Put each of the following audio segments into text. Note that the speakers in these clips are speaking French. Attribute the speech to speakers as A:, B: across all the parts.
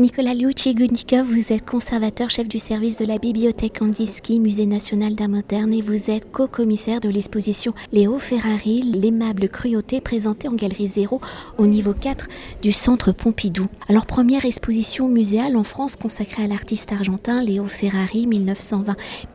A: Nicolas Liucci Gunika, vous êtes conservateur chef du service de la bibliothèque Kandinsky, Musée national d'art moderne, et vous êtes co-commissaire de l'exposition Léo Ferrari, l'aimable cruauté présentée en galerie 0 au niveau 4 du centre Pompidou. Alors, première exposition muséale en France consacrée à l'artiste argentin Léo Ferrari,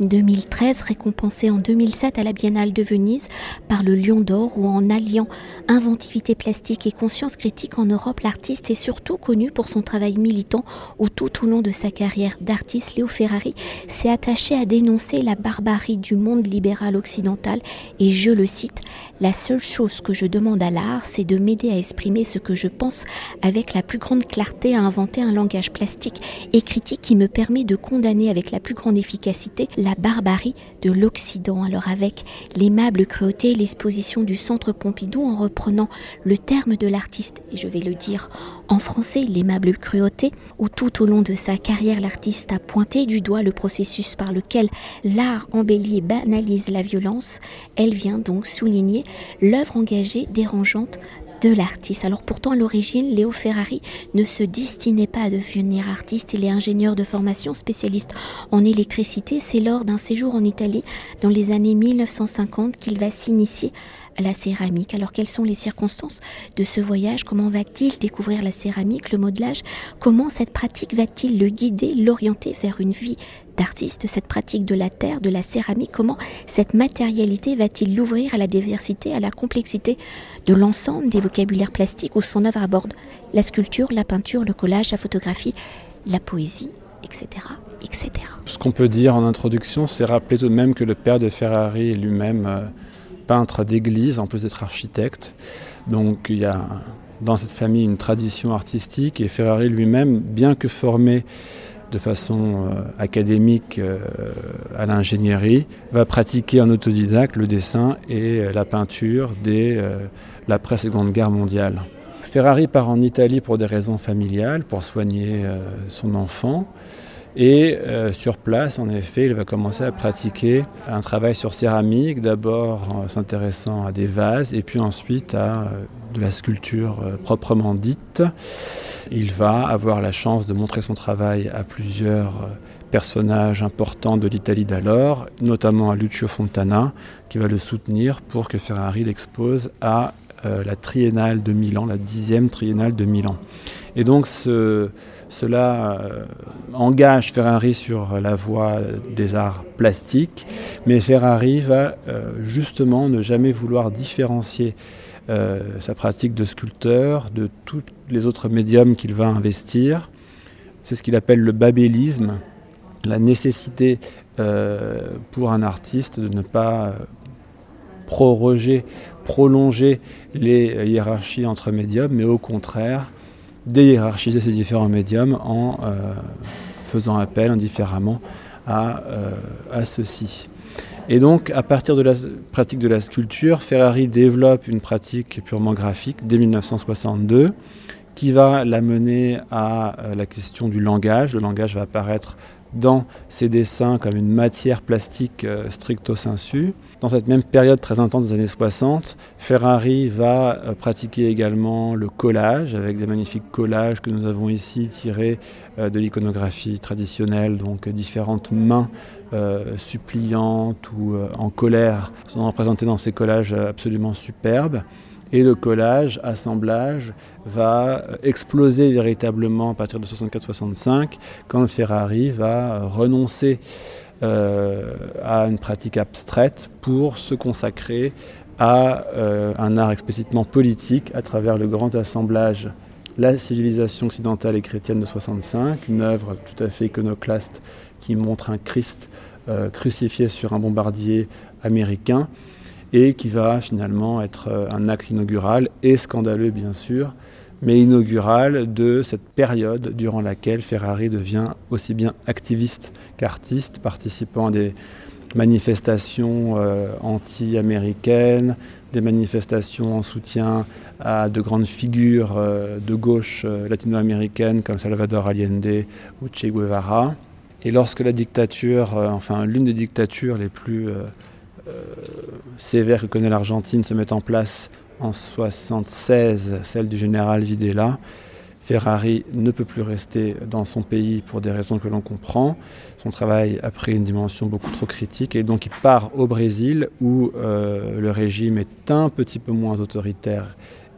A: 1920-2013, récompensé en 2007 à la Biennale de Venise par le Lion d'Or, où en alliant inventivité plastique et conscience critique en Europe, l'artiste est surtout connu pour son travail militant où tout au long de sa carrière d'artiste, Léo Ferrari s'est attaché à dénoncer la barbarie du monde libéral occidental et je le cite, la seule chose que je demande à l'art, c'est de m'aider à exprimer ce que je pense avec la plus grande clarté, à inventer un langage plastique et critique qui me permet de condamner avec la plus grande efficacité la barbarie de l'Occident. Alors avec l'aimable cruauté, l'exposition du Centre Pompidou en reprenant le terme de l'artiste, et je vais le dire en français, l'aimable cruauté, où tout au long de sa carrière, l'artiste a pointé du doigt le processus par lequel l'art embellit et banalise la violence, elle vient donc souligner l'œuvre engagée dérangeante de l'artiste. Alors pourtant à l'origine, Léo Ferrari ne se destinait pas à devenir artiste, il est ingénieur de formation spécialiste en électricité. C'est lors d'un séjour en Italie dans les années 1950 qu'il va s'initier la céramique. Alors quelles sont les circonstances de ce voyage? Comment va-t-il découvrir la céramique, le modelage? Comment cette pratique va-t-il le guider, l'orienter vers une vie d'artiste, cette pratique de la terre, de la céramique Comment cette matérialité va-t-il l'ouvrir à la diversité, à la complexité de l'ensemble des vocabulaires plastiques où son œuvre aborde la sculpture, la peinture, le collage, la photographie, la poésie, etc. etc.
B: Ce qu'on peut dire en introduction, c'est rappeler tout de même que le père de Ferrari lui-même euh, peintre d'église en plus d'être architecte. Donc il y a dans cette famille une tradition artistique et Ferrari lui-même, bien que formé de façon euh, académique euh, à l'ingénierie, va pratiquer en autodidacte le dessin et euh, la peinture dès l'après-seconde guerre mondiale. Ferrari part en Italie pour des raisons familiales, pour soigner son enfant. Et euh, sur place, en effet, il va commencer à pratiquer un travail sur céramique, d'abord en s'intéressant à des vases et puis ensuite à euh, de la sculpture euh, proprement dite. Il va avoir la chance de montrer son travail à plusieurs personnages importants de l'Italie d'alors, notamment à Lucio Fontana, qui va le soutenir pour que Ferrari l'expose à la triennale de Milan, la dixième triennale de Milan. Et donc ce, cela euh, engage Ferrari sur la voie des arts plastiques, mais Ferrari va euh, justement ne jamais vouloir différencier euh, sa pratique de sculpteur de tous les autres médiums qu'il va investir. C'est ce qu'il appelle le babélisme, la nécessité pour un artiste de ne pas proroger, prolonger les hiérarchies entre médiums, mais au contraire déhiérarchiser ces différents médiums en euh, faisant appel indifféremment à, euh, à ceux-ci. Et donc, à partir de la pratique de la sculpture, Ferrari développe une pratique purement graphique dès 1962 qui va l'amener à euh, la question du langage. Le langage va apparaître dans ses dessins comme une matière plastique euh, stricto sensu. Dans cette même période très intense des années 60, Ferrari va euh, pratiquer également le collage avec des magnifiques collages que nous avons ici tirés euh, de l'iconographie traditionnelle, donc différentes mains suppliantes ou en colère sont représentées dans ces collages absolument superbes. Et le collage, assemblage, va exploser véritablement à partir de 64-65 quand Ferrari va renoncer euh, à une pratique abstraite pour se consacrer à euh, un art explicitement politique à travers le grand assemblage La civilisation occidentale et chrétienne de 65, une œuvre tout à fait iconoclaste qui montre un Christ euh, crucifié sur un bombardier américain et qui va finalement être euh, un acte inaugural et scandaleux bien sûr, mais inaugural de cette période durant laquelle Ferrari devient aussi bien activiste qu'artiste, participant à des manifestations euh, anti-américaines, des manifestations en soutien à de grandes figures euh, de gauche latino-américaines comme Salvador Allende ou Che Guevara. Et lorsque la dictature, enfin l'une des dictatures les plus euh, sévère que connaît l'Argentine se met en place en 1976, celle du général Videla, Ferrari ne peut plus rester dans son pays pour des raisons que l'on comprend. Son travail a pris une dimension beaucoup trop critique et donc il part au Brésil où euh, le régime est un petit peu moins autoritaire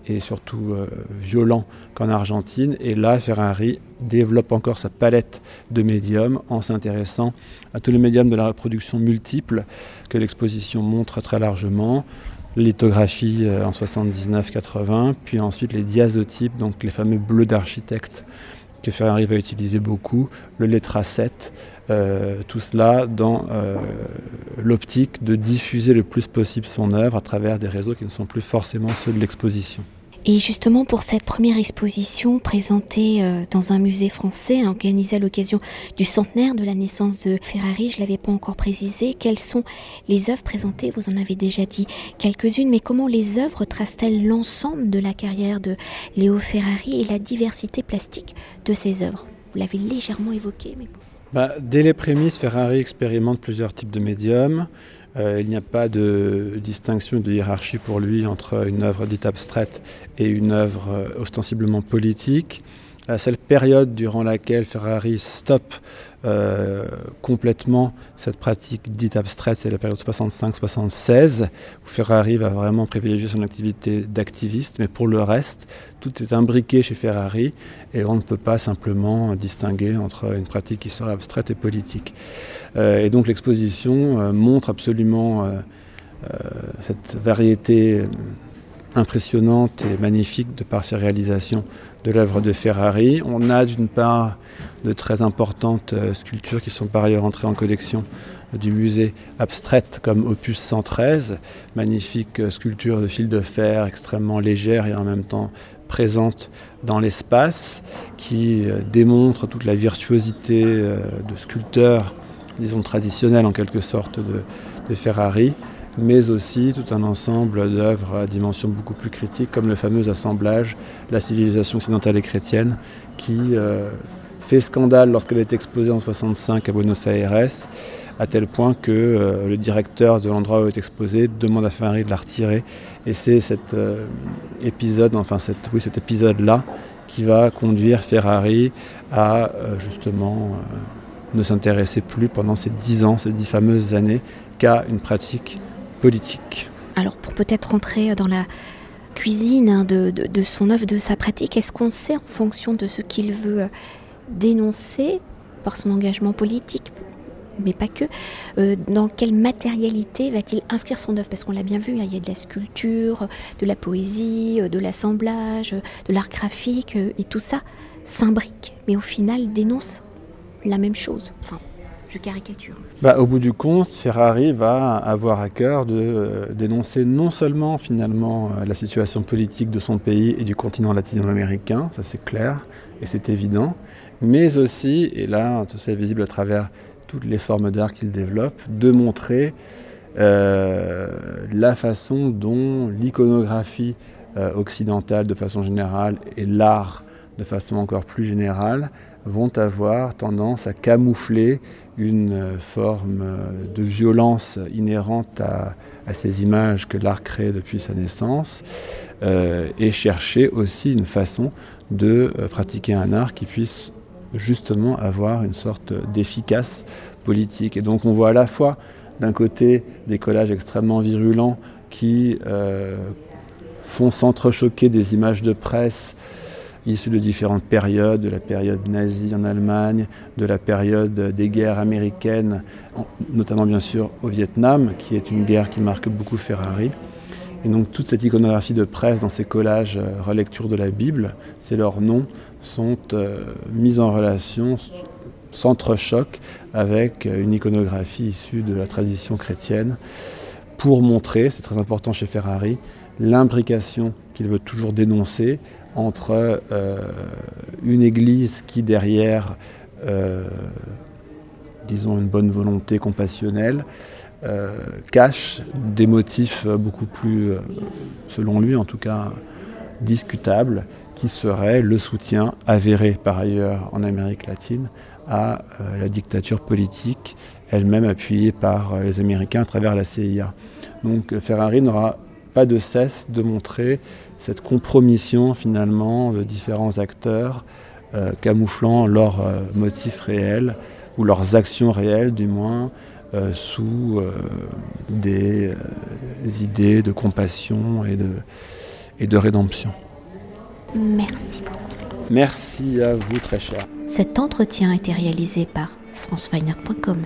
B: et surtout euh, violent qu'en Argentine. Et là, Ferrari développe encore sa palette de médiums en s'intéressant à tous les médiums de la reproduction multiple que l'exposition montre très largement, lithographie euh, en 79-80, puis ensuite les diazotypes, donc les fameux bleus d'architecte que Ferrari va utiliser beaucoup, le lettra 7, euh, tout cela dans l'optique de diffuser le plus possible son œuvre à travers des réseaux qui ne sont plus forcément ceux de l'exposition.
A: Et justement, pour cette première exposition présentée euh, dans un musée français, organisée à l'occasion du centenaire de la naissance de Ferrari, je ne l'avais pas encore précisé, quelles sont les œuvres présentées? Vous en avez déjà dit quelques-unes, mais comment les œuvres tracent-elles l'ensemble de la carrière de Léo Ferrari et la diversité plastique de ses œuvres? Vous l'avez légèrement évoqué.
B: Bah, dès les prémices, Ferrari expérimente plusieurs types de médiums. Euh, il n'y a pas de distinction, de hiérarchie pour lui entre une œuvre dite abstraite et une œuvre euh, ostensiblement politique. La seule période durant laquelle Ferrari stoppe euh, complètement cette pratique dite abstraite, c'est la période 65-76, où Ferrari va vraiment privilégier son activité d'activiste, mais pour le reste, tout est imbriqué chez Ferrari et on ne peut pas simplement distinguer entre une pratique qui serait abstraite et politique. Euh, et donc l'exposition euh, montre absolument cette variété impressionnante et magnifique de par ses réalisations de l'œuvre de Ferrari. On a d'une part de très importantes euh, sculptures qui sont par ailleurs entrées en collection du musée abstraite comme Opus 113, magnifique euh, sculpture de fil de fer extrêmement légère et en même temps présente dans l'espace, qui euh, démontre toute la virtuosité de sculpteur, disons traditionnel en quelque sorte, de Ferrari mais aussi tout un ensemble d'œuvres à dimension beaucoup plus critique, comme le fameux assemblage La civilisation occidentale et chrétienne, qui euh, fait scandale lorsqu'elle est exposée en 65 à Buenos Aires, à tel point que euh, le directeur de l'endroit où elle est exposée demande à Ferrari de la retirer. Et c'est cet euh, épisode, enfin oui, cet épisode-là, qui va conduire Ferrari à justement ne s'intéresser plus pendant ces dix ans, ces dix fameuses années, qu'à une pratique politique.
A: Alors pour peut-être rentrer dans la cuisine hein, de, son œuvre, de sa pratique, est-ce qu'on sait en fonction de ce qu'il veut euh, dénoncer par son engagement politique mais pas que, euh, dans quelle matérialité va-t-il inscrire son œuvre? Parce qu'on l'a bien vu, hein, il y a de la sculpture, de la poésie, euh, de l'assemblage, de l'art graphique, et tout ça s'imbrique, mais au final dénonce la même chose caricature.
B: Bah, au bout du compte, Ferrari va avoir à cœur de euh, dénoncer non seulement finalement euh, la situation politique de son pays et du continent latino-américain, ça c'est clair et c'est évident, mais aussi, et là tout ça est visible à travers toutes les formes d'art qu'il développe, de montrer euh, la façon dont l'iconographie occidentale de façon générale et l'art de façon encore plus générale vont avoir tendance à camoufler une forme de violence inhérente à, ces images que l'art crée depuis sa naissance euh, et chercher aussi une façon de euh, pratiquer un art qui puisse justement avoir une sorte d'efficace politique. Et donc on voit à la fois d'un côté des collages extrêmement virulents qui euh, font s'entrechoquer des images de presse issus de différentes périodes, de la période nazie en Allemagne, de la période des guerres américaines, notamment bien sûr au Vietnam, qui est une guerre qui marque beaucoup Ferrari. Et donc toute cette iconographie de presse dans ces collages euh, relecture de la Bible, c'est leurs noms, sont euh, mis en relation, s'entrechoquent avec euh, une iconographie issue de la tradition chrétienne pour montrer, c'est très important chez Ferrari, l'imbrication qu'il veut toujours dénoncer entre euh, une église qui derrière, euh, disons, une bonne volonté compassionnelle, euh, cache des motifs beaucoup plus, selon lui en tout cas, discutables, qui seraient le soutien avéré par ailleurs en Amérique latine à la dictature politique, elle-même appuyée par les Américains à travers la CIA. Donc Ferrari n'aura pas de cesse de montrer cette compromission finalement de différents acteurs euh, camouflant leurs euh, motifs réels ou leurs actions réelles du moins euh, sous des idées de compassion et de, et de rédemption.
A: Merci beaucoup.
B: Merci à vous très cher.
A: Cet entretien a été réalisé par franceweiner.com.